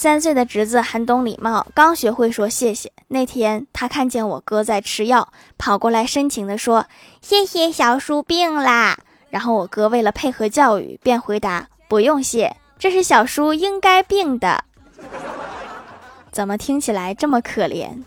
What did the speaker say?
三岁的侄子很懂礼貌，刚学会说谢谢。那天他看见我哥在吃药，跑过来深情地说：“谢谢小叔病啦。”然后我哥为了配合教育，便回答：“不用谢，这是小叔应该病的。”怎么听起来这么可怜？